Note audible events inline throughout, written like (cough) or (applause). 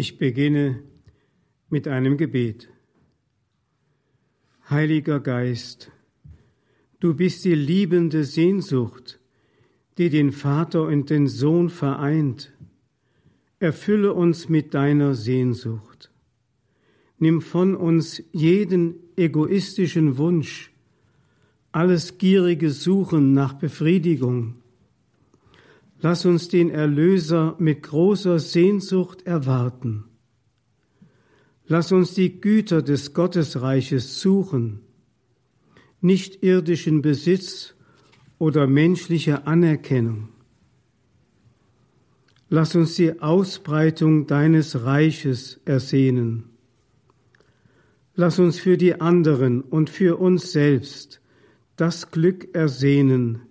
Ich beginne mit einem Gebet. Heiliger Geist, du bist die liebende Sehnsucht, die den Vater und den Sohn vereint. Erfülle uns mit deiner Sehnsucht. Nimm von uns jeden egoistischen Wunsch, alles gierige Suchen nach Befriedigung. Lass uns den Erlöser mit großer Sehnsucht erwarten. Lass uns die Güter des Gottesreiches suchen, nicht irdischen Besitz oder menschliche Anerkennung. Lass uns die Ausbreitung deines Reiches ersehnen. Lass uns für die anderen und für uns selbst das Glück ersehnen,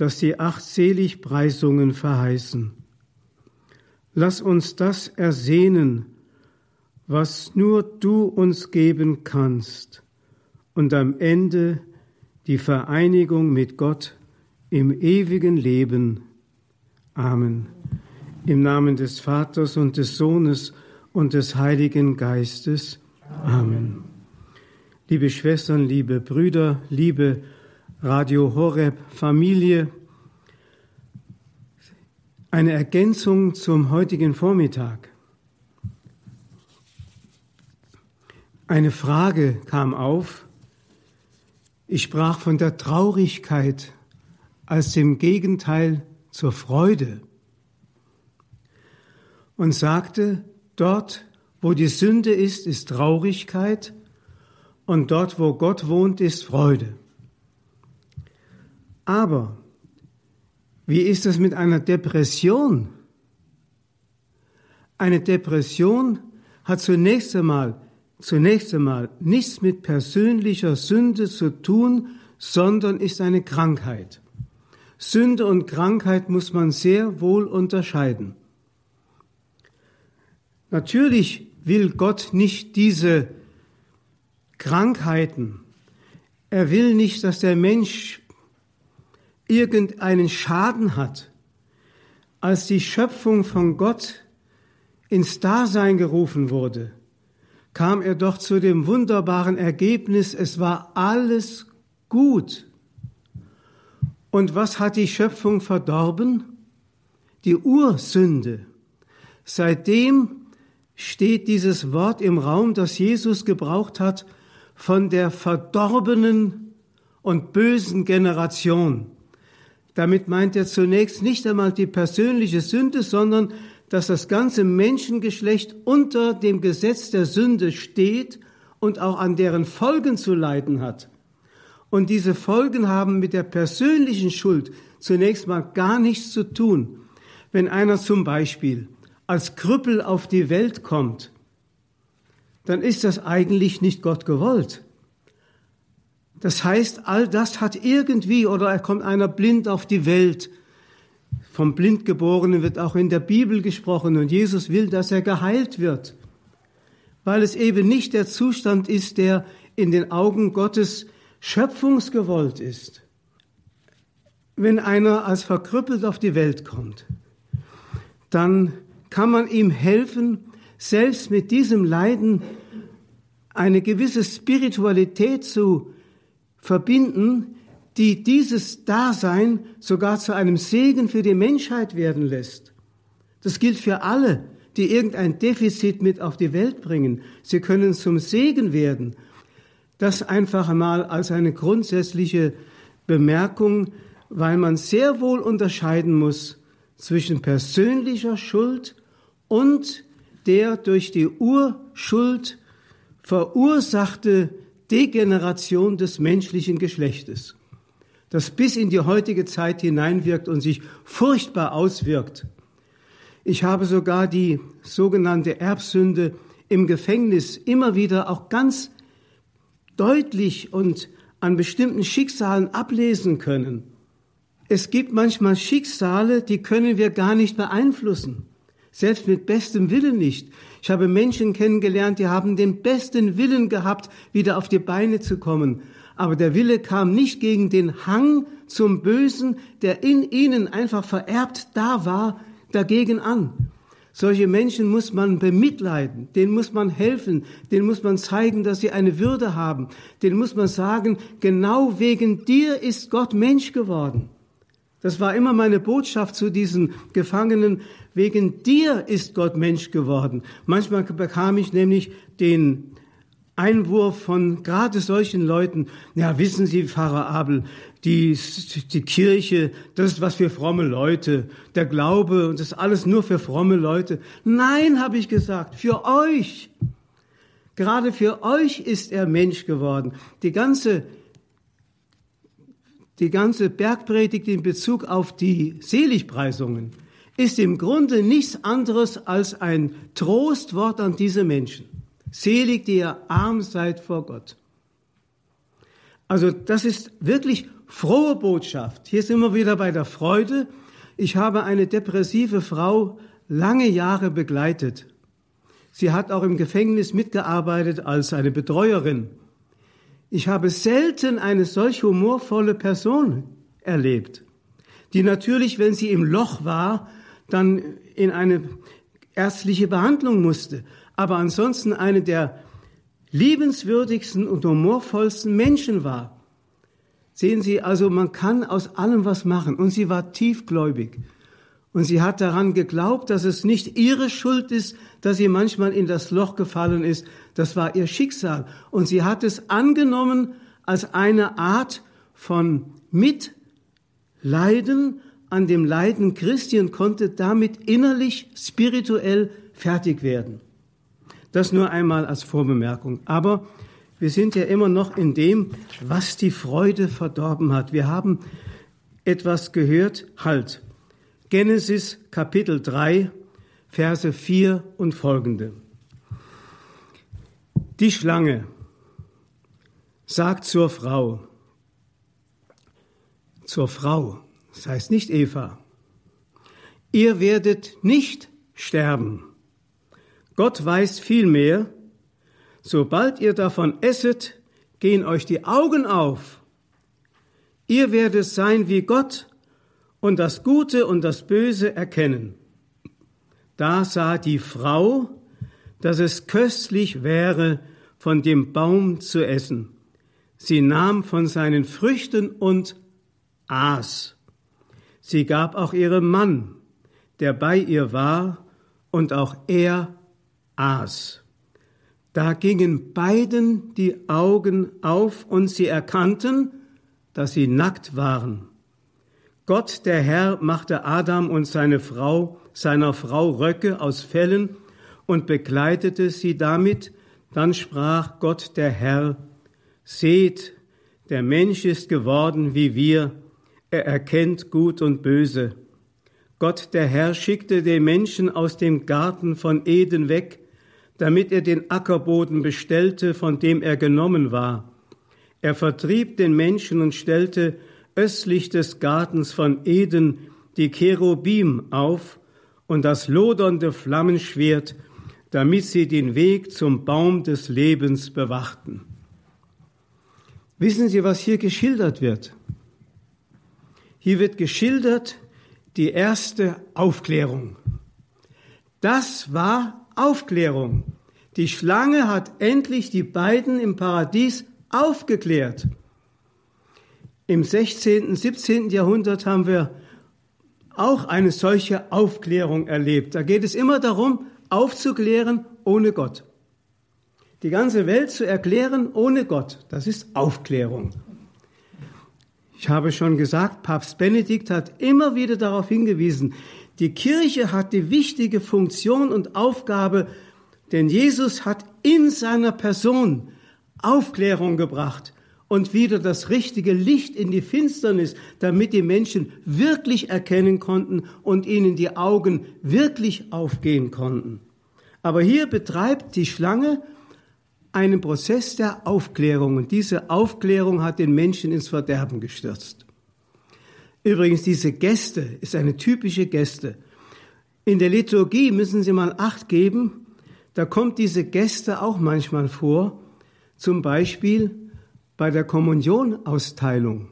das die acht Seligpreisungen verheißen. Lass uns das ersehnen, was nur du uns geben kannst, und am Ende die Vereinigung mit Gott im ewigen Leben. Amen. Im Namen des Vaters und des Sohnes und des Heiligen Geistes. Amen. Liebe Schwestern, liebe Brüder, liebe Radio Horeb Familie, eine Ergänzung zum heutigen Vormittag. Eine Frage kam auf. Ich sprach von der Traurigkeit als dem Gegenteil zur Freude und sagte, dort, wo die Sünde ist, ist Traurigkeit und dort, wo Gott wohnt, ist Freude. Aber wie ist es mit einer Depression? Eine Depression hat zunächst einmal zunächst einmal nichts mit persönlicher Sünde zu tun, sondern ist eine Krankheit. Sünde und Krankheit muss man sehr wohl unterscheiden. Natürlich will Gott nicht diese Krankheiten. Er will nicht, dass der Mensch irgendeinen Schaden hat. Als die Schöpfung von Gott ins Dasein gerufen wurde, kam er doch zu dem wunderbaren Ergebnis, es war alles gut. Und was hat die Schöpfung verdorben? Die Ursünde. Seitdem steht dieses Wort im Raum, das Jesus gebraucht hat, von der verdorbenen und bösen Generation. Damit meint er zunächst nicht einmal die persönliche Sünde, sondern dass das ganze Menschengeschlecht unter dem Gesetz der Sünde steht und auch an deren Folgen zu leiden hat. Und diese Folgen haben mit der persönlichen Schuld zunächst mal gar nichts zu tun. Wenn einer zum Beispiel als Krüppel auf die Welt kommt, dann ist das eigentlich nicht Gott gewollt. Das heißt, all das hat irgendwie, oder er kommt einer blind auf die Welt, vom Blindgeborenen wird auch in der Bibel gesprochen und Jesus will, dass er geheilt wird, weil es eben nicht der Zustand ist, der in den Augen Gottes schöpfungsgewollt ist. Wenn einer als verkrüppelt auf die Welt kommt, dann kann man ihm helfen, selbst mit diesem Leiden eine gewisse Spiritualität zu verbinden, die dieses Dasein sogar zu einem Segen für die Menschheit werden lässt. Das gilt für alle, die irgendein Defizit mit auf die Welt bringen. Sie können zum Segen werden. Das einfach einmal als eine grundsätzliche Bemerkung, weil man sehr wohl unterscheiden muss zwischen persönlicher Schuld und der durch die Urschuld verursachte Degeneration des menschlichen Geschlechtes das bis in die heutige Zeit hineinwirkt und sich furchtbar auswirkt. Ich habe sogar die sogenannte Erbsünde im Gefängnis immer wieder auch ganz deutlich und an bestimmten Schicksalen ablesen können. Es gibt manchmal Schicksale, die können wir gar nicht beeinflussen, selbst mit bestem Willen nicht. Ich habe Menschen kennengelernt, die haben den besten Willen gehabt, wieder auf die Beine zu kommen, aber der Wille kam nicht gegen den Hang zum Bösen, der in ihnen einfach vererbt da war, dagegen an, Solche Menschen muss man bemitleiden, denen muss man helfen, denen muss man zeigen, dass sie eine Würde haben, denen muss man sagen, genau wegen dir ist Gott Mensch geworden. Das war immer meine Botschaft zu diesen Gefangenen, wegen dir ist Gott Mensch geworden. Manchmal bekam ich nämlich den Einwurf von gerade solchen Leuten, ja, wissen Sie, Pfarrer Abel, die, die Kirche, das ist was für fromme Leute, der Glaube und das ist alles nur für fromme Leute. Nein, habe ich gesagt, für euch. Gerade für euch ist er Mensch geworden. Die ganze, die ganze Bergpredigt in Bezug auf die Seligpreisungen ist im Grunde nichts anderes als ein Trostwort an diese Menschen. Selig, die ihr arm seid vor Gott. Also das ist wirklich frohe Botschaft. Hier sind wir wieder bei der Freude. Ich habe eine depressive Frau lange Jahre begleitet. Sie hat auch im Gefängnis mitgearbeitet als eine Betreuerin. Ich habe selten eine solch humorvolle Person erlebt, die natürlich, wenn sie im Loch war, dann in eine ärztliche Behandlung musste aber ansonsten eine der liebenswürdigsten und humorvollsten Menschen war. Sehen Sie, also man kann aus allem was machen. Und sie war tiefgläubig. Und sie hat daran geglaubt, dass es nicht ihre Schuld ist, dass sie manchmal in das Loch gefallen ist. Das war ihr Schicksal. Und sie hat es angenommen als eine Art von Mitleiden an dem Leiden Christi und konnte damit innerlich, spirituell fertig werden. Das nur einmal als Vorbemerkung. Aber wir sind ja immer noch in dem, was die Freude verdorben hat. Wir haben etwas gehört, halt. Genesis Kapitel 3, Verse 4 und folgende. Die Schlange sagt zur Frau, zur Frau, das heißt nicht Eva, ihr werdet nicht sterben. Gott weiß viel mehr. Sobald ihr davon esset, gehen euch die Augen auf. Ihr werdet sein wie Gott und das Gute und das Böse erkennen. Da sah die Frau, dass es köstlich wäre, von dem Baum zu essen. Sie nahm von seinen Früchten und aß. Sie gab auch ihrem Mann, der bei ihr war, und auch er aß. Da gingen beiden die Augen auf und sie erkannten, dass sie nackt waren. Gott, der Herr, machte Adam und seine Frau, seiner Frau Röcke aus Fellen und begleitete sie damit. Dann sprach Gott, der Herr, seht, der Mensch ist geworden wie wir, er erkennt Gut und Böse. Gott, der Herr, schickte den Menschen aus dem Garten von Eden weg, damit er den Ackerboden bestellte, von dem er genommen war. Er vertrieb den Menschen und stellte östlich des Gartens von Eden die Cherubim auf und das lodernde Flammenschwert, damit sie den Weg zum Baum des Lebens bewachten. Wissen Sie, was hier geschildert wird? Hier wird geschildert die erste Aufklärung. Das war Aufklärung. Die Schlange hat endlich die beiden im Paradies aufgeklärt. Im 16., 17. Jahrhundert haben wir auch eine solche Aufklärung erlebt. Da geht es immer darum, aufzuklären ohne Gott. Die ganze Welt zu erklären ohne Gott, das ist Aufklärung. Ich habe schon gesagt, Papst Benedikt hat immer wieder darauf hingewiesen, die Kirche hat die wichtige Funktion und Aufgabe, denn Jesus hat in seiner Person Aufklärung gebracht und wieder das richtige Licht in die Finsternis, damit die Menschen wirklich erkennen konnten und ihnen die Augen wirklich aufgehen konnten. Aber hier betreibt die Schlange einen Prozess der Aufklärung und diese Aufklärung hat den Menschen ins Verderben gestürzt. Übrigens, diese Gäste ist eine typische Gäste. In der Liturgie müssen Sie mal Acht geben, da kommt diese Gäste auch manchmal vor, zum Beispiel bei der Kommunionausteilung.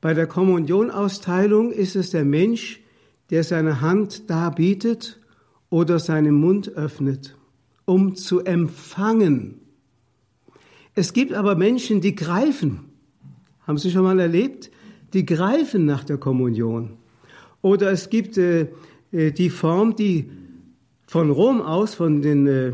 Bei der Kommunionausteilung ist es der Mensch, der seine Hand darbietet oder seinen Mund öffnet, um zu empfangen. Es gibt aber Menschen, die greifen. Haben Sie schon mal erlebt? Die greifen nach der Kommunion. Oder es gibt äh, äh die Form, die von Rom aus, von den, äh,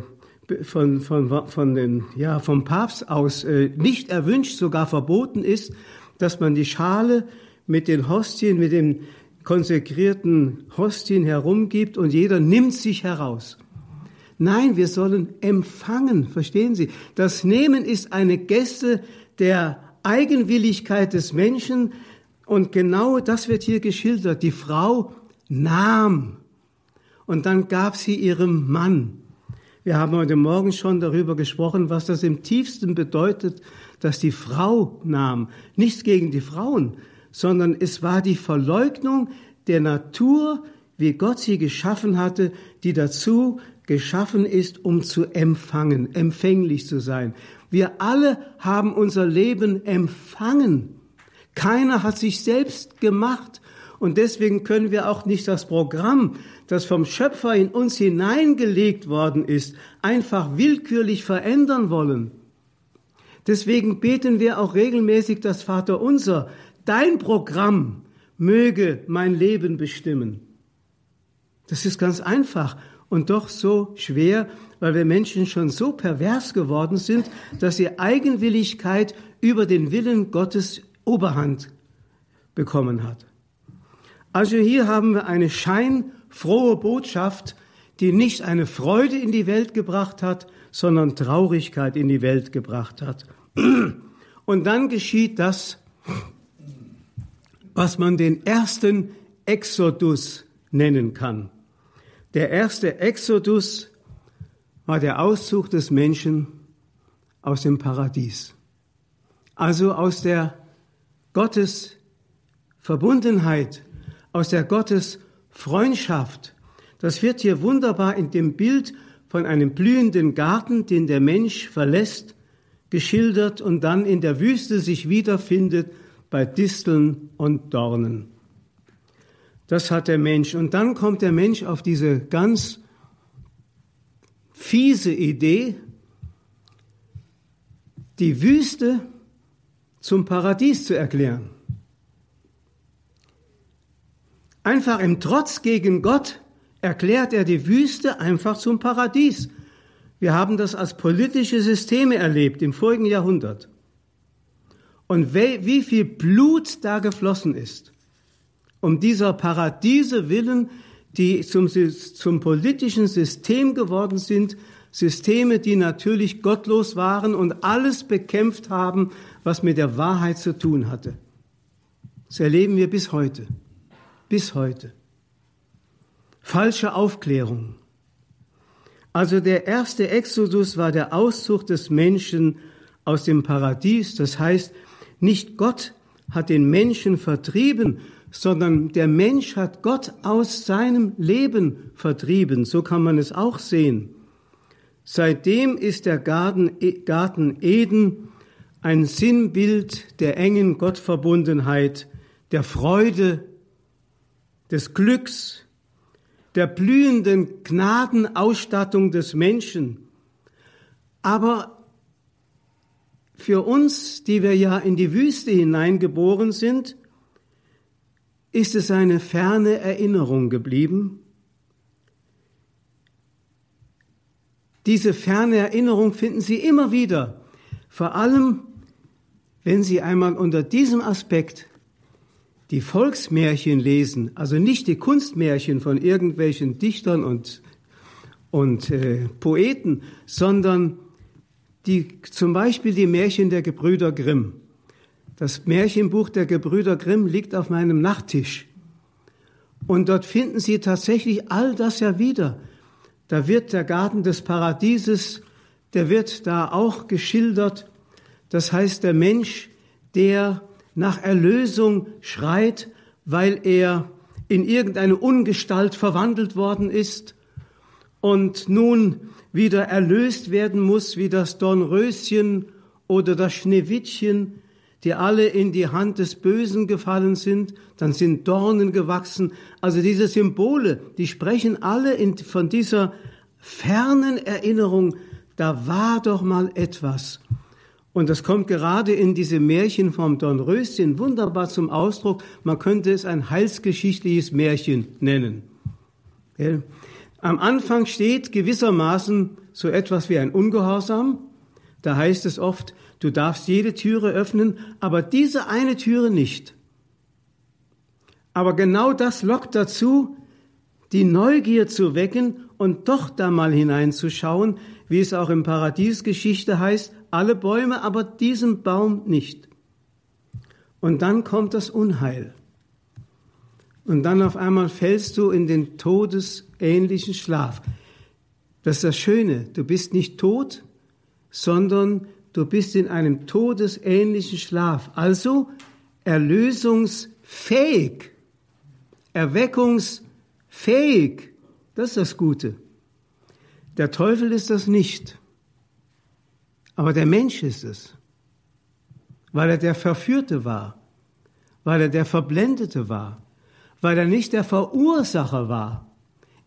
von, von, von den, ja, vom Papst aus äh, nicht erwünscht, sogar verboten ist, dass man die Schale mit den Hostien, mit den konsekrierten Hostien herumgibt und jeder nimmt sich heraus. Nein, wir sollen empfangen, verstehen Sie? Das Nehmen ist eine Geste der Eigenwilligkeit des Menschen und genau das wird hier geschildert. Die Frau nahm und dann gab sie ihrem Mann. Wir haben heute Morgen schon darüber gesprochen, was das im tiefsten bedeutet, dass die Frau nahm. Nichts gegen die Frauen, sondern es war die Verleugnung der Natur, wie Gott sie geschaffen hatte, die dazu geschaffen ist, um zu empfangen, empfänglich zu sein. Wir alle haben unser Leben empfangen. Keiner hat sich selbst gemacht. Und deswegen können wir auch nicht das Programm, das vom Schöpfer in uns hineingelegt worden ist, einfach willkürlich verändern wollen. Deswegen beten wir auch regelmäßig das Vaterunser. Dein Programm möge mein Leben bestimmen. Das ist ganz einfach und doch so schwer, weil wir Menschen schon so pervers geworden sind, dass die Eigenwilligkeit über den Willen Gottes Oberhand bekommen hat. Also hier haben wir eine scheinfrohe Botschaft, die nicht eine Freude in die Welt gebracht hat, sondern Traurigkeit in die Welt gebracht hat. Und dann geschieht das, was man den ersten Exodus nennen kann. Der erste Exodus war der Auszug des Menschen aus dem Paradies, also aus der Gottes Verbundenheit, aus der Gottes Freundschaft. Das wird hier wunderbar in dem Bild von einem blühenden Garten, den der Mensch verlässt, geschildert und dann in der Wüste sich wiederfindet bei Disteln und Dornen. Das hat der Mensch. Und dann kommt der Mensch auf diese ganz fiese Idee, die Wüste zum Paradies zu erklären. Einfach im Trotz gegen Gott erklärt er die Wüste einfach zum Paradies. Wir haben das als politische Systeme erlebt im vorigen Jahrhundert. Und wie viel Blut da geflossen ist, um dieser Paradiese willen, die zum, zum politischen System geworden sind, Systeme, die natürlich gottlos waren und alles bekämpft haben, was mit der Wahrheit zu tun hatte. Das erleben wir bis heute. Bis heute. Falsche Aufklärung. Also der erste Exodus war der Auszug des Menschen aus dem Paradies. Das heißt, nicht Gott hat den Menschen vertrieben, sondern der Mensch hat Gott aus seinem Leben vertrieben. So kann man es auch sehen. Seitdem ist der Garten, Garten Eden ein Sinnbild der engen Gottverbundenheit, der Freude, des Glücks, der blühenden Gnadenausstattung des Menschen. Aber für uns, die wir ja in die Wüste hineingeboren sind, ist es eine ferne Erinnerung geblieben. Diese ferne Erinnerung finden Sie immer wieder, vor allem wenn Sie einmal unter diesem Aspekt die Volksmärchen lesen, also nicht die Kunstmärchen von irgendwelchen Dichtern und, und äh, Poeten, sondern die, zum Beispiel die Märchen der Gebrüder Grimm. Das Märchenbuch der Gebrüder Grimm liegt auf meinem Nachttisch. Und dort finden Sie tatsächlich all das ja wieder. Da wird der Garten des Paradieses, der wird da auch geschildert. Das heißt, der Mensch, der nach Erlösung schreit, weil er in irgendeine Ungestalt verwandelt worden ist und nun wieder erlöst werden muss, wie das Dornröschen oder das Schneewittchen, die alle in die Hand des Bösen gefallen sind, dann sind Dornen gewachsen. Also diese Symbole, die sprechen alle in, von dieser fernen Erinnerung, da war doch mal etwas. Und das kommt gerade in diese Märchen vom Dornröschen wunderbar zum Ausdruck. Man könnte es ein heilsgeschichtliches Märchen nennen. Am Anfang steht gewissermaßen so etwas wie ein Ungehorsam. Da heißt es oft, du darfst jede Türe öffnen, aber diese eine Türe nicht. Aber genau das lockt dazu, die Neugier zu wecken und doch da mal hineinzuschauen, wie es auch im Paradiesgeschichte heißt, alle Bäume, aber diesen Baum nicht. Und dann kommt das Unheil. Und dann auf einmal fällst du in den todesähnlichen Schlaf. Das ist das Schöne, du bist nicht tot, sondern du bist in einem todesähnlichen Schlaf, also erlösungsfähig, erweckungsfähig. Das ist das Gute. Der Teufel ist das nicht, aber der Mensch ist es, weil er der Verführte war, weil er der Verblendete war, weil er nicht der Verursacher war.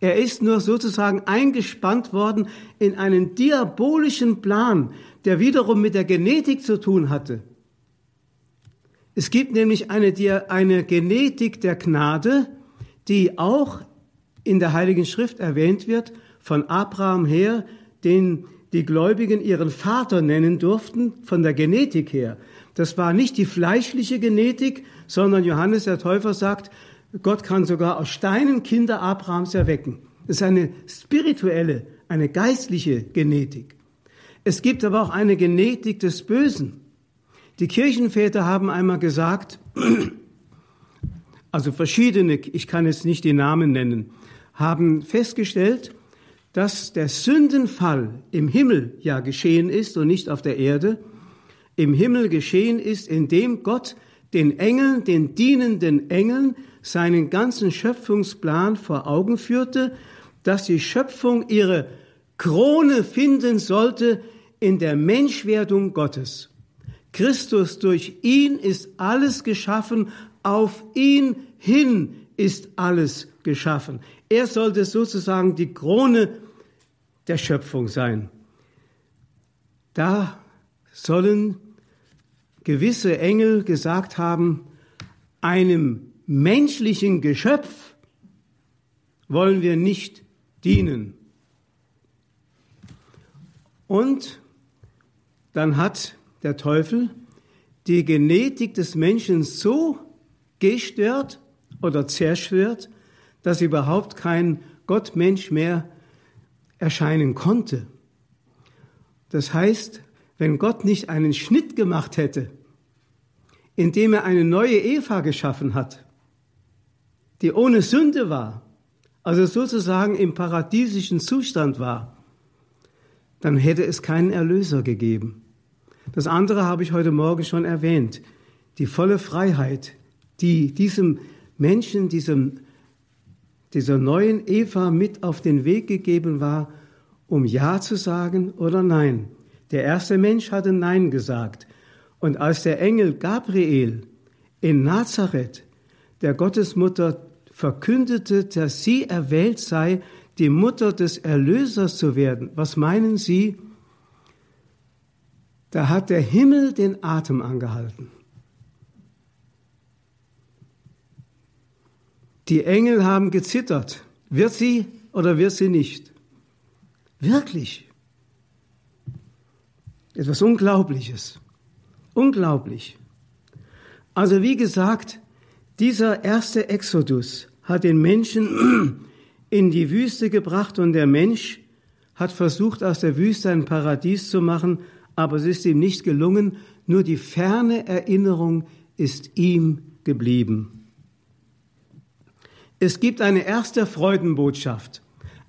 Er ist nur sozusagen eingespannt worden in einen diabolischen Plan, der wiederum mit der Genetik zu tun hatte. Es gibt nämlich eine, eine Genetik der Gnade, die auch in der Heiligen Schrift erwähnt wird, von Abraham her, den die Gläubigen ihren Vater nennen durften, von der Genetik her. Das war nicht die fleischliche Genetik, sondern Johannes der Täufer sagt, Gott kann sogar aus Steinen Kinder Abrahams erwecken. Das ist eine spirituelle, eine geistliche Genetik. Es gibt aber auch eine Genetik des Bösen. Die Kirchenväter haben einmal gesagt, (clears throat) also verschiedene, ich kann jetzt nicht die Namen nennen, haben festgestellt, dass der Sündenfall im Himmel ja geschehen ist und nicht auf der Erde, im Himmel geschehen ist, indem Gott den Engeln, den dienenden Engeln, seinen ganzen Schöpfungsplan vor Augen führte, dass die Schöpfung ihre Krone finden sollte in der Menschwerdung Gottes. Christus, durch ihn ist alles geschaffen, auf ihn hin ist alles geschaffen. Er sollte sozusagen die Krone der Schöpfung sein. Da sollen gewisse Engel gesagt haben, einem menschlichen Geschöpf wollen wir nicht dienen. Und dann hat der Teufel die Genetik des Menschen so gestört oder zerstört, dass überhaupt kein Gottmensch mehr erscheinen konnte. Das heißt, wenn Gott nicht einen Schnitt gemacht hätte, indem er eine neue Eva geschaffen hat, die ohne Sünde war, also sozusagen im paradiesischen Zustand war, dann hätte es keinen Erlöser gegeben. Das andere habe ich heute Morgen schon erwähnt. Die volle Freiheit, die diesem Menschen, diesem dieser neuen Eva mit auf den Weg gegeben war, um Ja zu sagen oder Nein. Der erste Mensch hatte Nein gesagt. Und als der Engel Gabriel in Nazareth der Gottesmutter verkündete, dass sie erwählt sei, die Mutter des Erlösers zu werden, was meinen Sie? Da hat der Himmel den Atem angehalten. Die Engel haben gezittert. Wird sie oder wird sie nicht? Wirklich. Etwas Unglaubliches. Unglaublich. Also wie gesagt, dieser erste Exodus hat den Menschen (clears throat) in die Wüste gebracht und der Mensch hat versucht, aus der Wüste ein Paradies zu machen, aber es ist ihm nicht gelungen, nur die ferne Erinnerung ist ihm geblieben. Es gibt eine erste Freudenbotschaft,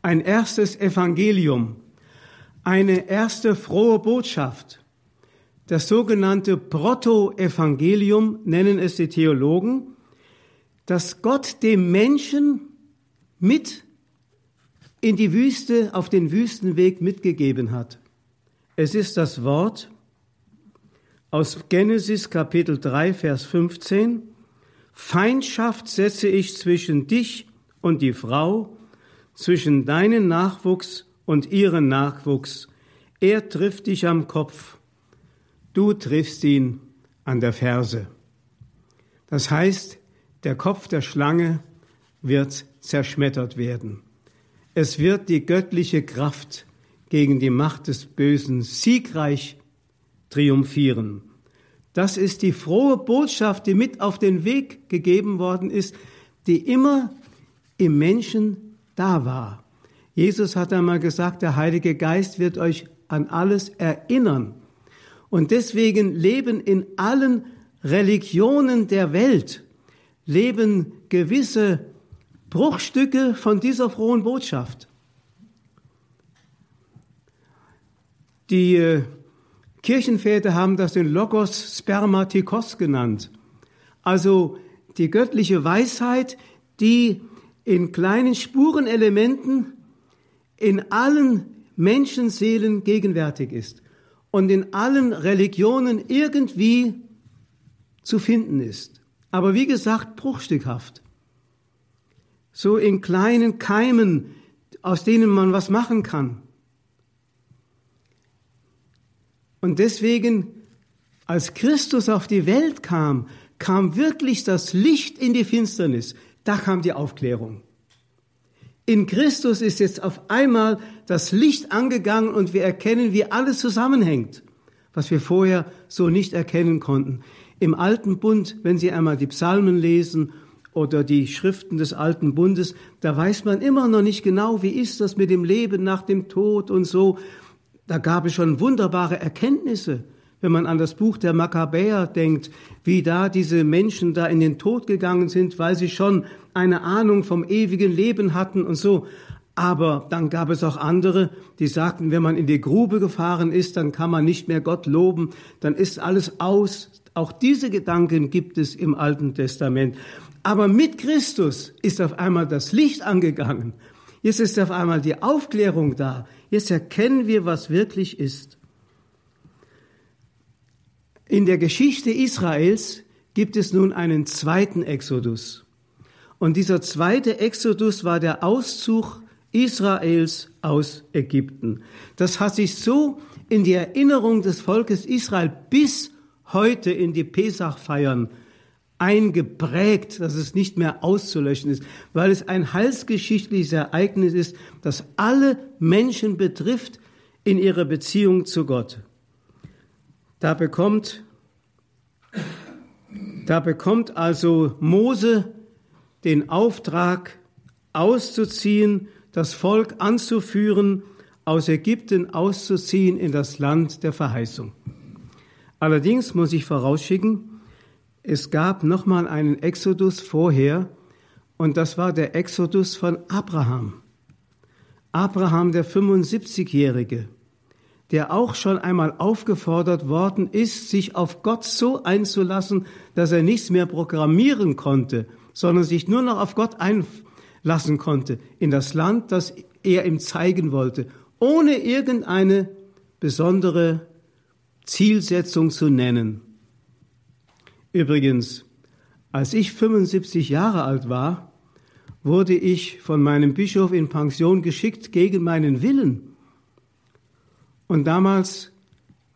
ein erstes Evangelium, eine erste frohe Botschaft. Das sogenannte Proto-Evangelium nennen es die Theologen, dass Gott dem Menschen mit in die Wüste, auf den Wüstenweg mitgegeben hat. Es ist das Wort, aus Genesis Kapitel 3, Vers 15. Feindschaft setze ich zwischen dich und die Frau, zwischen deinen Nachwuchs und ihren Nachwuchs. Er trifft dich am Kopf, du triffst ihn an der Ferse. Das heißt, der Kopf der Schlange wird zerschmettert werden. Es wird die göttliche Kraft gegen die Macht des Bösen siegreich triumphieren. Das ist die frohe Botschaft, die mit auf den Weg gegeben worden ist, die immer im Menschen da war. Jesus hat einmal gesagt, der Heilige Geist wird euch an alles erinnern. Und deswegen leben in allen Religionen der Welt, leben gewisse Bruchstücke von dieser frohen Botschaft. Die äh, Kirchenväter haben das den Logos Spermatikos genannt. Also die göttliche Weisheit, die in kleinen Spurenelementen in allen Menschenseelen gegenwärtig ist und in allen Religionen irgendwie zu finden ist. Aber wie gesagt, bruchstückhaft so in kleinen Keimen, aus denen man was machen kann. Und deswegen, als Christus auf die Welt kam, kam wirklich das Licht in die Finsternis. Da kam die Aufklärung. In Christus ist jetzt auf einmal das Licht angegangen und wir erkennen, wie alles zusammenhängt, was wir vorher so nicht erkennen konnten. Im alten Bund, wenn Sie einmal die Psalmen lesen oder die Schriften des alten Bundes, da weiß man immer noch nicht genau, wie ist das mit dem Leben nach dem Tod und so. Da gab es schon wunderbare Erkenntnisse, wenn man an das Buch der Makkabäer denkt, wie da diese Menschen da in den Tod gegangen sind, weil sie schon eine Ahnung vom ewigen Leben hatten und so. Aber dann gab es auch andere, die sagten, wenn man in die Grube gefahren ist, dann kann man nicht mehr Gott loben, dann ist alles aus. Auch diese Gedanken gibt es im Alten Testament. Aber mit Christus ist auf einmal das Licht angegangen. Jetzt ist auf einmal die Aufklärung da. Jetzt erkennen wir, was wirklich ist. In der Geschichte Israels gibt es nun einen zweiten Exodus. Und dieser zweite Exodus war der Auszug Israels aus Ägypten. Das hat sich so in die Erinnerung des Volkes Israel bis heute in die Pesachfeiern eingeprägt, dass es nicht mehr auszulöschen ist, weil es ein heilsgeschichtliches Ereignis ist, das alle Menschen betrifft in ihrer Beziehung zu Gott. Da bekommt, da bekommt also Mose den Auftrag auszuziehen, das Volk anzuführen, aus Ägypten auszuziehen in das Land der Verheißung. Allerdings muss ich vorausschicken, es gab nochmal einen Exodus vorher und das war der Exodus von Abraham. Abraham, der 75-Jährige, der auch schon einmal aufgefordert worden ist, sich auf Gott so einzulassen, dass er nichts mehr programmieren konnte, sondern sich nur noch auf Gott einlassen konnte, in das Land, das er ihm zeigen wollte, ohne irgendeine besondere Zielsetzung zu nennen. Übrigens, als ich 75 Jahre alt war, wurde ich von meinem Bischof in Pension geschickt gegen meinen Willen. Und damals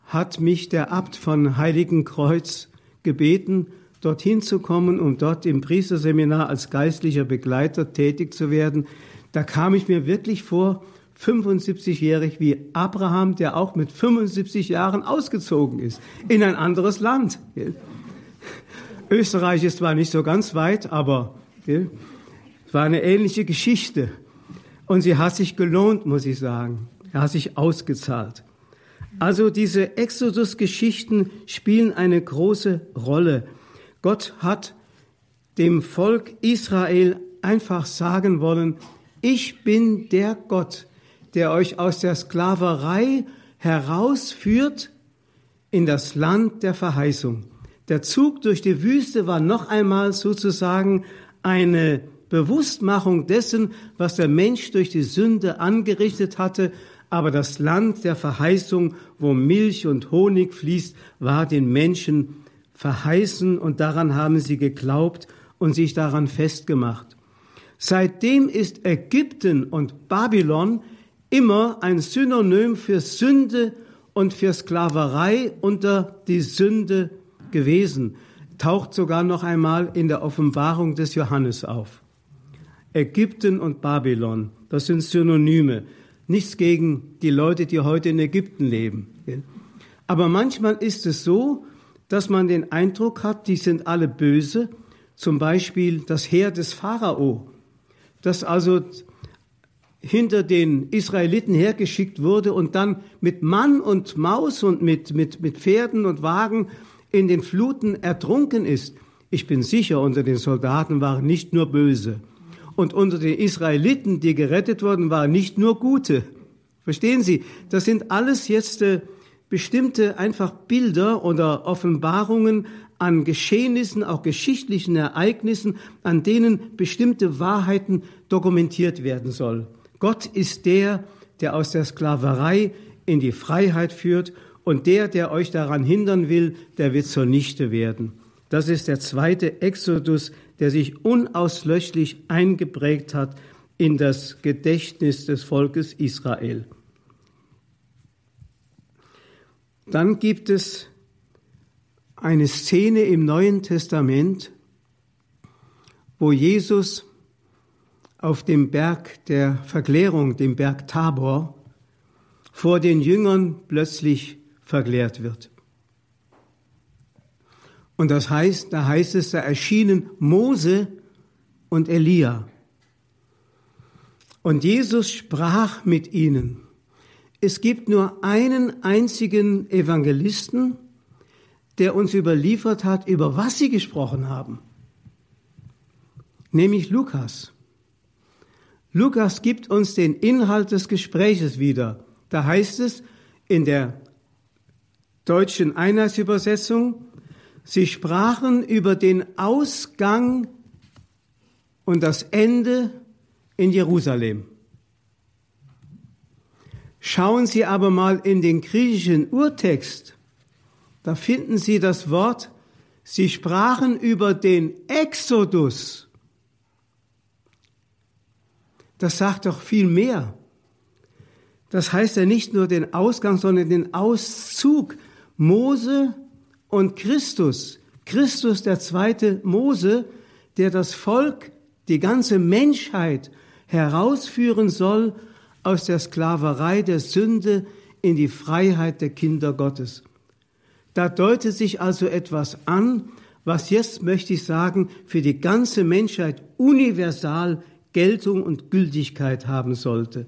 hat mich der Abt von Heiligenkreuz gebeten, dorthin zu kommen, um dort im Priesterseminar als geistlicher Begleiter tätig zu werden. Da kam ich mir wirklich vor, 75-jährig wie Abraham, der auch mit 75 Jahren ausgezogen ist, in ein anderes Land. Österreich ist zwar nicht so ganz weit, aber es war eine ähnliche Geschichte. Und sie hat sich gelohnt, muss ich sagen. Er hat sich ausgezahlt. Also diese Exodus-Geschichten spielen eine große Rolle. Gott hat dem Volk Israel einfach sagen wollen, ich bin der Gott, der euch aus der Sklaverei herausführt in das Land der Verheißung. Der Zug durch die Wüste war noch einmal sozusagen eine Bewusstmachung dessen, was der Mensch durch die Sünde angerichtet hatte, aber das Land der Verheißung, wo Milch und Honig fließt, war den Menschen verheißen und daran haben sie geglaubt und sich daran festgemacht. Seitdem ist Ägypten und Babylon immer ein Synonym für Sünde und für Sklaverei unter die Sünde gewesen, taucht sogar noch einmal in der Offenbarung des Johannes auf. Ägypten und Babylon, das sind Synonyme. Nichts gegen die Leute, die heute in Ägypten leben. Aber manchmal ist es so, dass man den Eindruck hat, die sind alle böse. Zum Beispiel das Heer des Pharao, das also hinter den Israeliten hergeschickt wurde und dann mit Mann und Maus und mit, mit, mit Pferden und Wagen in den Fluten ertrunken ist. Ich bin sicher, unter den Soldaten waren nicht nur Böse. Und unter den Israeliten, die gerettet wurden, waren nicht nur Gute. Verstehen Sie? Das sind alles jetzt äh, bestimmte einfach Bilder oder Offenbarungen an Geschehnissen, auch geschichtlichen Ereignissen, an denen bestimmte Wahrheiten dokumentiert werden soll. Gott ist der, der aus der Sklaverei in die Freiheit führt und der, der euch daran hindern will, der wird zunichte werden. Das ist der zweite Exodus, der sich unauslöschlich eingeprägt hat in das Gedächtnis des Volkes Israel. Dann gibt es eine Szene im Neuen Testament, wo Jesus auf dem Berg der Verklärung, dem Berg Tabor, vor den Jüngern plötzlich verklärt wird. Und das heißt, da heißt es, da erschienen Mose und Elia. Und Jesus sprach mit ihnen. Es gibt nur einen einzigen Evangelisten, der uns überliefert hat, über was sie gesprochen haben, nämlich Lukas. Lukas gibt uns den Inhalt des Gespräches wieder. Da heißt es in der deutschen Einheitsübersetzung, sie sprachen über den Ausgang und das Ende in Jerusalem. Schauen Sie aber mal in den griechischen Urtext, da finden Sie das Wort, sie sprachen über den Exodus. Das sagt doch viel mehr. Das heißt ja nicht nur den Ausgang, sondern den Auszug. Mose und Christus. Christus, der zweite Mose, der das Volk, die ganze Menschheit herausführen soll aus der Sklaverei der Sünde in die Freiheit der Kinder Gottes. Da deutet sich also etwas an, was jetzt, möchte ich sagen, für die ganze Menschheit universal Geltung und Gültigkeit haben sollte.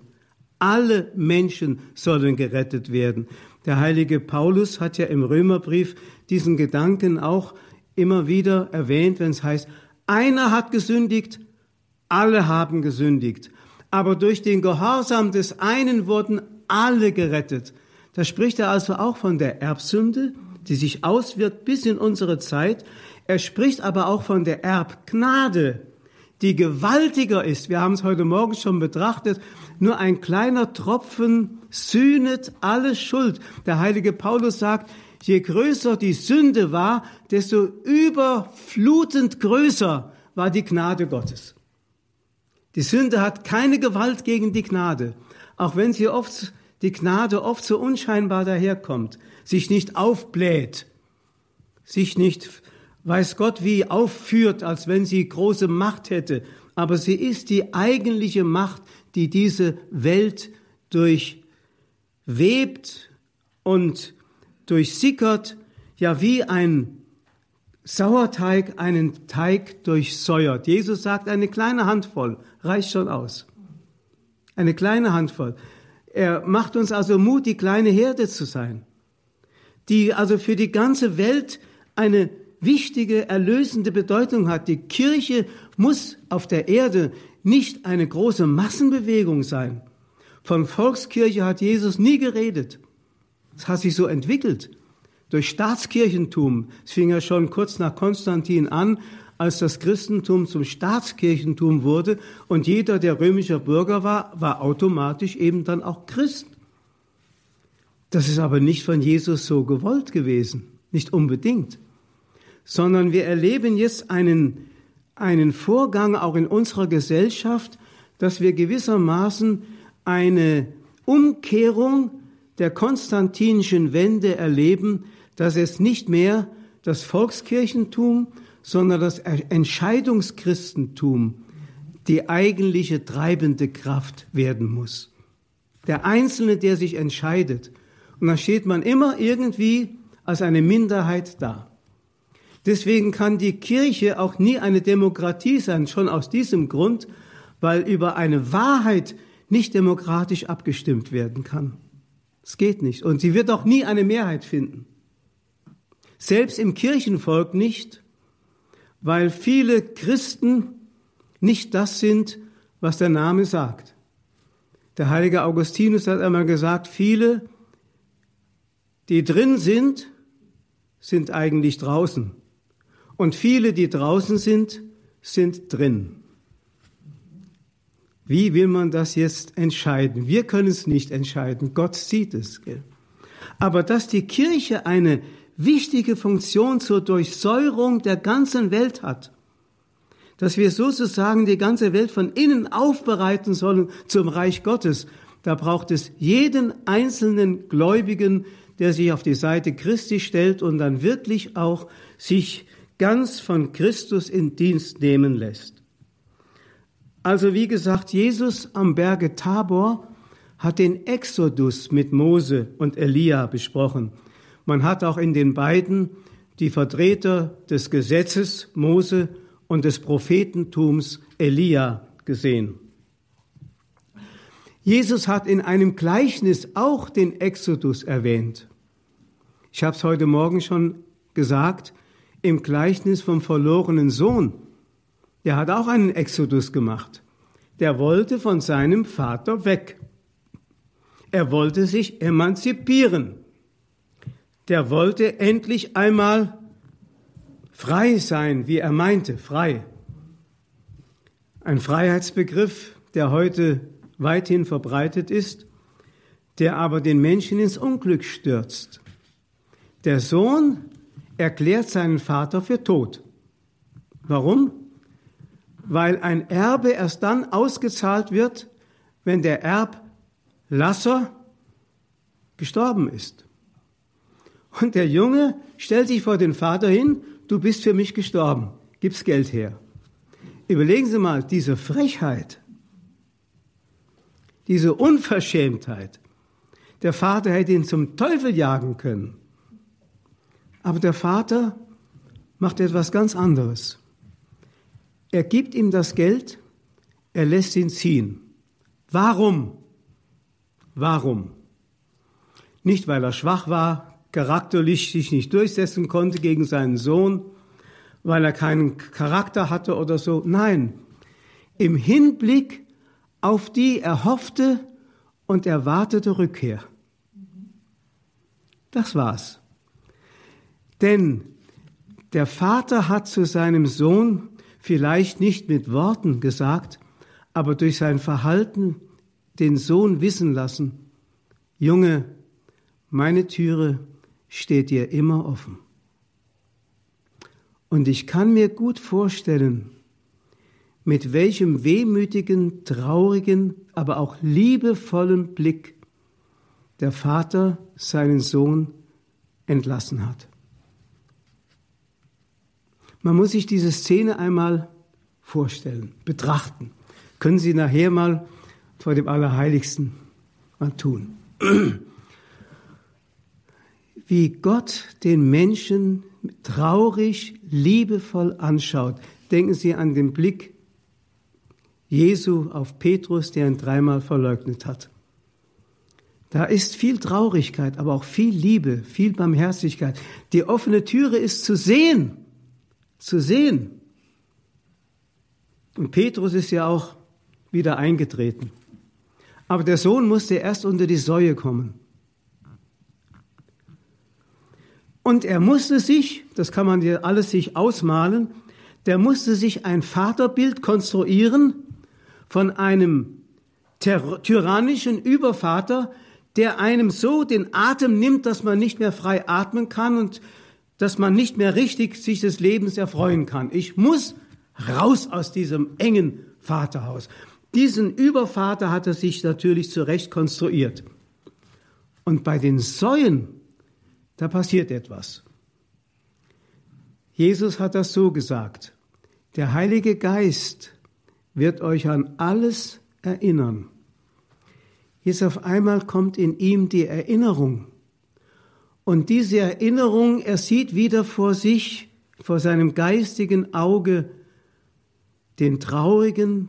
Alle Menschen sollen gerettet werden. Der heilige Paulus hat ja im Römerbrief diesen Gedanken auch immer wieder erwähnt, wenn es heißt, einer hat gesündigt, alle haben gesündigt aber durch den Gehorsam des einen wurden alle gerettet. Da spricht er also auch von der Erbsünde, die sich auswirkt bis in unsere Zeit. Er spricht aber auch von der Erbgnade, die gewaltiger ist. Wir haben es heute Morgen schon betrachtet. Nur ein kleiner Tropfen sühnet alle Schuld. Der heilige Paulus sagt, je größer die Sünde war, desto überflutend größer war die Gnade Gottes. Die Sünde hat keine Gewalt gegen die Gnade, auch wenn sie oft, die Gnade oft so unscheinbar daherkommt, sich nicht aufbläht, sich nicht, weiß Gott wie, aufführt, als wenn sie große Macht hätte, aber sie ist die eigentliche Macht, die diese Welt durchwebt und durchsickert, ja wie ein Sauerteig einen Teig durchsäuert. Jesus sagt, eine kleine Handvoll reicht schon aus. Eine kleine Handvoll. Er macht uns also Mut, die kleine Herde zu sein, die also für die ganze Welt eine wichtige, erlösende Bedeutung hat. Die Kirche muss auf der Erde nicht eine große Massenbewegung sein. Von Volkskirche hat Jesus nie geredet. Es hat sich so entwickelt durch Staatskirchentum. Es fing ja schon kurz nach Konstantin an, als das Christentum zum Staatskirchentum wurde und jeder, der römischer Bürger war, war automatisch eben dann auch Christ. Das ist aber nicht von Jesus so gewollt gewesen, nicht unbedingt, sondern wir erleben jetzt einen, einen Vorgang auch in unserer Gesellschaft, dass wir gewissermaßen eine Umkehrung der konstantinischen Wende erleben, dass es nicht mehr das Volkskirchentum, sondern das Entscheidungschristentum die eigentliche treibende Kraft werden muss. Der Einzelne, der sich entscheidet. Und dann steht man immer irgendwie als eine Minderheit da. Deswegen kann die Kirche auch nie eine Demokratie sein, schon aus diesem Grund, weil über eine Wahrheit nicht demokratisch abgestimmt werden kann. Es geht nicht. Und sie wird auch nie eine Mehrheit finden. Selbst im Kirchenvolk nicht, weil viele Christen nicht das sind, was der Name sagt. Der heilige Augustinus hat einmal gesagt, viele, die drin sind, sind eigentlich draußen. Und viele, die draußen sind, sind drin. Wie will man das jetzt entscheiden? Wir können es nicht entscheiden. Gott sieht es. Aber dass die Kirche eine wichtige Funktion zur Durchsäuerung der ganzen Welt hat, dass wir sozusagen die ganze Welt von innen aufbereiten sollen zum Reich Gottes. Da braucht es jeden einzelnen Gläubigen, der sich auf die Seite Christi stellt und dann wirklich auch sich ganz von Christus in Dienst nehmen lässt. Also wie gesagt, Jesus am Berge Tabor hat den Exodus mit Mose und Elia besprochen. Man hat auch in den beiden die Vertreter des Gesetzes Mose und des Prophetentums Elia gesehen. Jesus hat in einem Gleichnis auch den Exodus erwähnt. Ich habe es heute Morgen schon gesagt, im Gleichnis vom verlorenen Sohn. Der hat auch einen Exodus gemacht. Der wollte von seinem Vater weg. Er wollte sich emanzipieren. Der wollte endlich einmal Frei sein, wie er meinte, frei. Ein Freiheitsbegriff, der heute weithin verbreitet ist, der aber den Menschen ins Unglück stürzt. Der Sohn erklärt seinen Vater für tot. Warum? Weil ein Erbe erst dann ausgezahlt wird, wenn der Erblasser gestorben ist. Und der Junge stellt sich vor den Vater hin du bist für mich gestorben, gib's Geld her. Überlegen Sie mal, diese Frechheit, diese Unverschämtheit. Der Vater hätte ihn zum Teufel jagen können. Aber der Vater macht etwas ganz anderes. Er gibt ihm das Geld, er lässt ihn ziehen. Warum? Warum? Nicht, weil er schwach war, charakterlich sich nicht durchsetzen konnte gegen seinen Sohn, weil er keinen Charakter hatte oder so. Nein, im Hinblick auf die erhoffte und erwartete Rückkehr. Das war's. Denn der Vater hat zu seinem Sohn vielleicht nicht mit Worten gesagt, aber durch sein Verhalten den Sohn wissen lassen, Junge, meine Türe steht dir immer offen. Und ich kann mir gut vorstellen, mit welchem wehmütigen, traurigen, aber auch liebevollen Blick der Vater seinen Sohn entlassen hat. Man muss sich diese Szene einmal vorstellen, betrachten. Können Sie nachher mal vor dem Allerheiligsten mal tun (clears throat) wie Gott den Menschen traurig, liebevoll anschaut. Denken Sie an den Blick Jesu auf Petrus, der ihn dreimal verleugnet hat. Da ist viel Traurigkeit, aber auch viel Liebe, viel Barmherzigkeit. Die offene Türe ist zu sehen, zu sehen. Und Petrus ist ja auch wieder eingetreten. Aber der Sohn musste erst unter die Säue kommen. Und er musste sich, das kann man dir alles sich ausmalen, der musste sich ein Vaterbild konstruieren von einem tyrannischen Übervater, der einem so den Atem nimmt, dass man nicht mehr frei atmen kann und dass man nicht mehr richtig sich des Lebens erfreuen kann. Ich muss raus aus diesem engen Vaterhaus. Diesen Übervater hat er sich natürlich zurecht konstruiert. Und bei den Säuen, da passiert etwas. Jesus hat das so gesagt. Der Heilige Geist wird euch an alles erinnern. Jetzt auf einmal kommt in ihm die Erinnerung. Und diese Erinnerung, er sieht wieder vor sich, vor seinem geistigen Auge, den traurigen,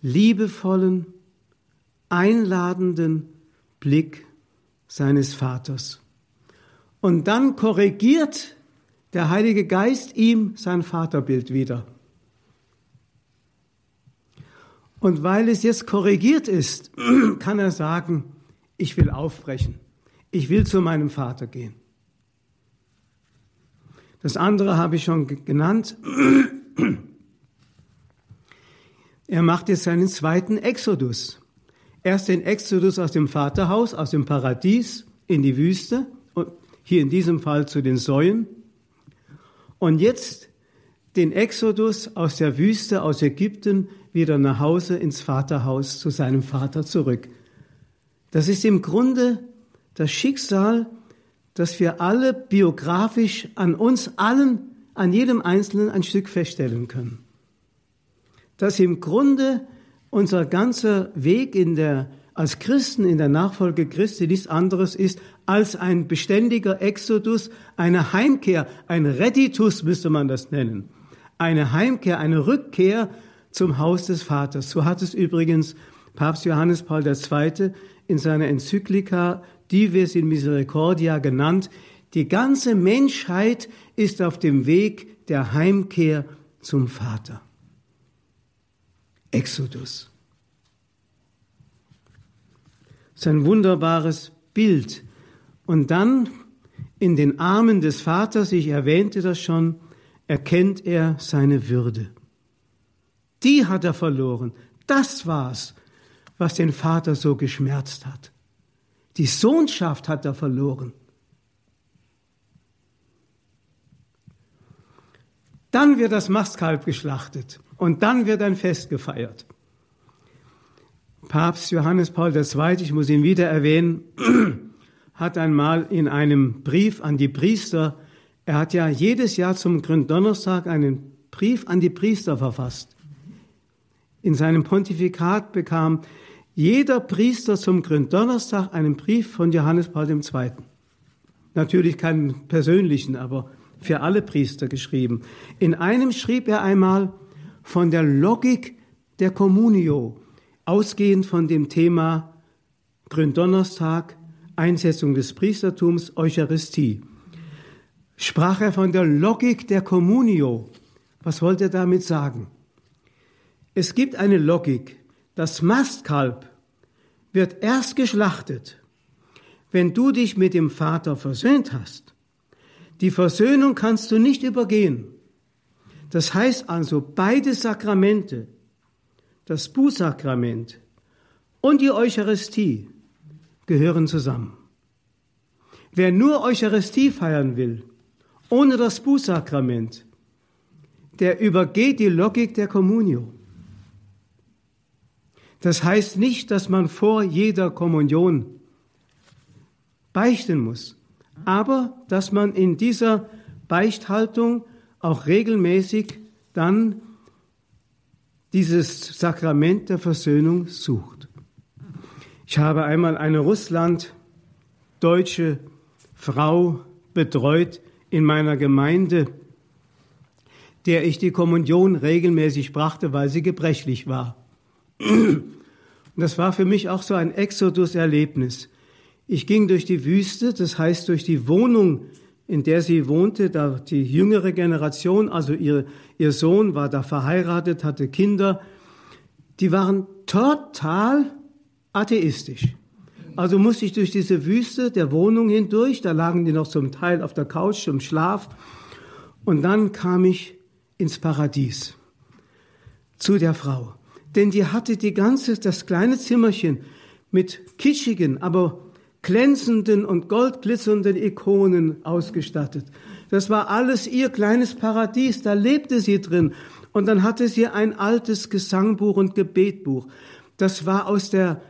liebevollen, einladenden Blick seines Vaters. Und dann korrigiert der Heilige Geist ihm sein Vaterbild wieder. Und weil es jetzt korrigiert ist, (clears throat) kann er sagen, ich will aufbrechen. Ich will zu meinem Vater gehen. Das andere habe ich schon genannt. (clears throat) Er macht jetzt seinen zweiten Exodus. Erst den Exodus aus dem Vaterhaus, aus dem Paradies in die Wüste, hier in diesem Fall zu den Säuen. Und jetzt den Exodus aus der Wüste, aus Ägypten, wieder nach Hause ins Vaterhaus zu seinem Vater zurück. Das ist im Grunde das Schicksal, das wir alle biografisch an uns allen, an jedem Einzelnen ein Stück feststellen können. Dass im Grunde unser ganzer Weg in der, als Christen in der Nachfolge Christi nichts anderes ist als ein beständiger Exodus, eine Heimkehr, ein Reditus müsste man das nennen. Eine Heimkehr, eine Rückkehr zum Haus des Vaters. So hat es übrigens Papst Johannes Paul II. in seiner Enzyklika Dives in Misericordia genannt. Die ganze Menschheit ist auf dem Weg der Heimkehr zum Vater. Exodus. Das ist ein wunderbares Bild. Und dann in den Armen des Vaters, ich erwähnte das schon, erkennt er seine Würde. Die hat er verloren. Das war's, was den Vater so geschmerzt hat. Die Sohnschaft hat er verloren. Dann wird das Mastkalb geschlachtet und dann wird ein Fest gefeiert. Papst Johannes Paul II., ich muss ihn wieder erwähnen, (clears throat) hat einmal in einem Brief an die Priester, er hat ja jedes Jahr zum Gründonnerstag einen Brief an die Priester verfasst in seinem Pontifikat bekam jeder Priester zum Gründonnerstag einen Brief von Johannes Paul II. Natürlich keinen persönlichen, aber für alle Priester geschrieben. In einem schrieb er einmal von der Logik der Communio, ausgehend von dem Thema Gründonnerstag, Einsetzung des Priestertums, Eucharistie. Sprach er von der Logik der Communio. Was wollte er damit sagen? Es gibt eine Logik. Das Mastkalb wird erst geschlachtet, wenn du dich mit dem Vater versöhnt hast. Die Versöhnung kannst du nicht übergehen. Das heißt also, beide Sakramente, das Bußsakrament und die Eucharistie, gehören zusammen. Wer nur Eucharistie feiern will, ohne das Bußsakrament, der übergeht die Logik der Kommunio. Das heißt nicht, dass man vor jeder Kommunion beichten muss, aber dass man in dieser Beichthaltung auch regelmäßig dann dieses Sakrament der Versöhnung sucht. Ich habe einmal eine russlanddeutsche Frau betreut in meiner Gemeinde, der ich die Kommunion regelmäßig brachte, weil sie gebrechlich war. Und das war für mich auch so ein Exodus-Erlebnis. Ich ging durch die Wüste, das heißt durch die Wohnung, in der sie wohnte, da die jüngere Generation, also ihr, ihr Sohn war da verheiratet, hatte Kinder, die waren total atheistisch. Also musste ich durch diese Wüste der Wohnung hindurch, da lagen die noch zum Teil auf der Couch zum Schlaf, und dann kam ich ins Paradies zu der Frau denn die hatte die ganze, das kleine Zimmerchen mit kitschigen, aber glänzenden und goldglitzernden Ikonen ausgestattet. Das war alles ihr kleines Paradies, da lebte sie drin. Und dann hatte sie ein altes Gesangbuch und Gebetbuch. Das war aus der,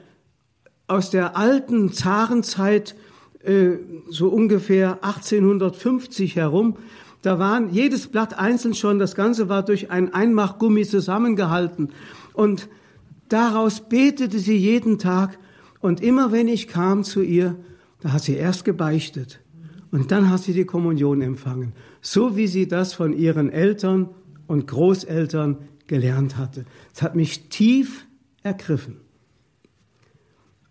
aus der alten Zarenzeit, äh, so ungefähr 1850 herum. Da waren jedes Blatt einzeln schon, das Ganze war durch ein Einmachgummi zusammengehalten. Und daraus betete sie jeden Tag. Und immer wenn ich kam zu ihr, da hat sie erst gebeichtet. Und dann hat sie die Kommunion empfangen, so wie sie das von ihren Eltern und Großeltern gelernt hatte. Es hat mich tief ergriffen.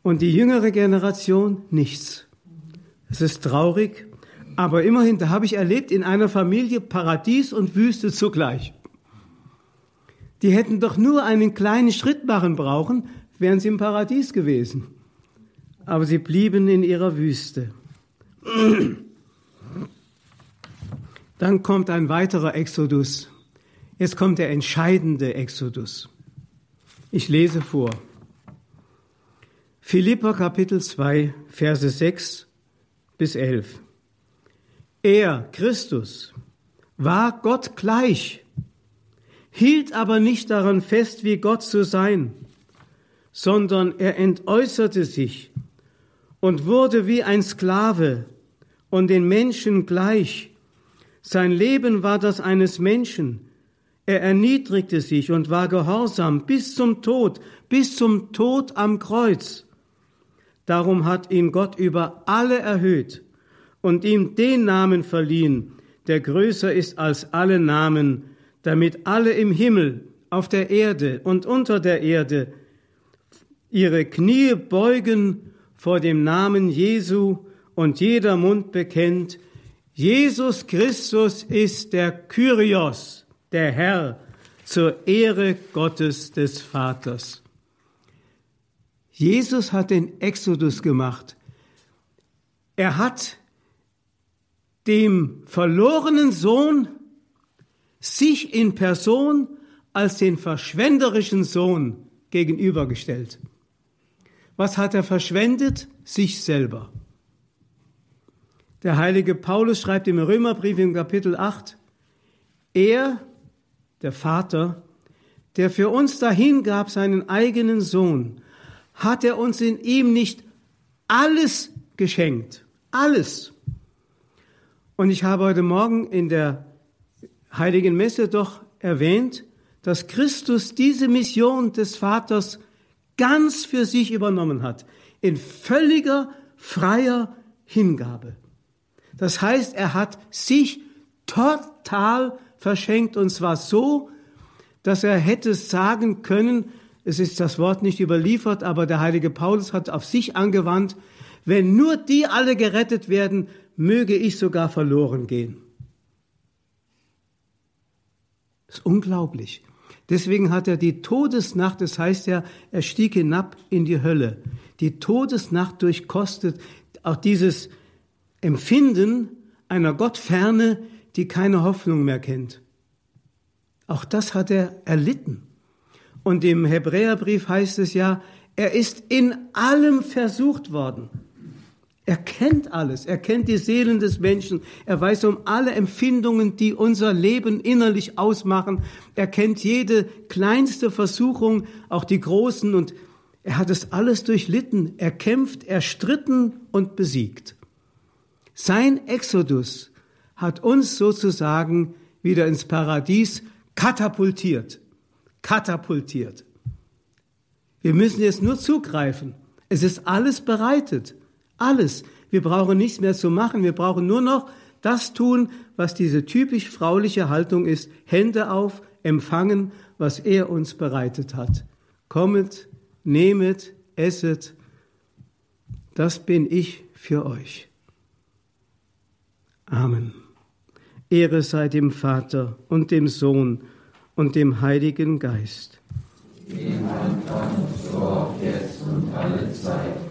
Und die jüngere Generation nichts. Es ist traurig, aber immerhin, da habe ich erlebt, in einer Familie Paradies und Wüste zugleich. Die hätten doch nur einen kleinen Schritt machen brauchen, wären sie im Paradies gewesen. Aber sie blieben in ihrer Wüste. Dann kommt ein weiterer Exodus. Jetzt kommt der entscheidende Exodus. Ich lese vor. Philippa Kapitel 2, Verse 6 bis 11. Er, Christus, war Gott gleich, hielt aber nicht daran fest, wie Gott zu sein, sondern er entäußerte sich und wurde wie ein Sklave und den Menschen gleich sein Leben war das eines Menschen. Er erniedrigte sich und war gehorsam bis zum Tod, bis zum Tod am Kreuz. Darum hat ihn Gott über alle erhöht und ihm den Namen verliehen, der größer ist als alle Namen, damit alle im Himmel, auf der Erde und unter der Erde ihre Knie beugen vor dem Namen Jesu und jeder Mund bekennt, Jesus Christus ist der Kyrios, der Herr, zur Ehre Gottes des Vaters. Jesus hat den Exodus gemacht. Er hat dem verlorenen Sohn sich in Person als den verschwenderischen Sohn gegenübergestellt. Was hat er verschwendet? Sich selber. Der heilige Paulus schreibt im Römerbrief im Kapitel 8, er, der Vater, der für uns dahingab seinen eigenen Sohn, hat er uns in ihm nicht alles geschenkt. Alles. Und ich habe heute Morgen in der heiligen Messe doch erwähnt, dass Christus diese Mission des Vaters ganz für sich übernommen hat, in völliger freier Hingabe. Das heißt, er hat sich total verschenkt und zwar so, dass er hätte sagen können, es ist das Wort nicht überliefert, aber der heilige Paulus hat auf sich angewandt, wenn nur die alle gerettet werden, möge ich sogar verloren gehen. Das ist unglaublich. Deswegen hat er die Todesnacht, das heißt ja, er stieg hinab in die Hölle. Die Todesnacht durchkostet auch dieses Empfinden einer Gottferne, die keine Hoffnung mehr kennt. Auch das hat er erlitten. Und im Hebräerbrief heißt es ja, er ist in allem versucht worden. Er kennt alles, er kennt die Seelen des Menschen, er weiß um alle Empfindungen, die unser Leben innerlich ausmachen, er kennt jede kleinste Versuchung, auch die großen, und er hat es alles durchlitten, er kämpft, erstritten und besiegt. Sein Exodus hat uns sozusagen wieder ins Paradies katapultiert. Katapultiert. Wir müssen jetzt nur zugreifen. Es ist alles bereitet. Alles. Wir brauchen nichts mehr zu machen. Wir brauchen nur noch das tun, was diese typisch frauliche Haltung ist. Hände auf, empfangen, was er uns bereitet hat. Kommet, nehmet, esset. Das bin ich für euch. Amen. Ehre sei dem Vater und dem Sohn und dem Heiligen Geist. Dem Anfang, so auch jetzt und alle Zeit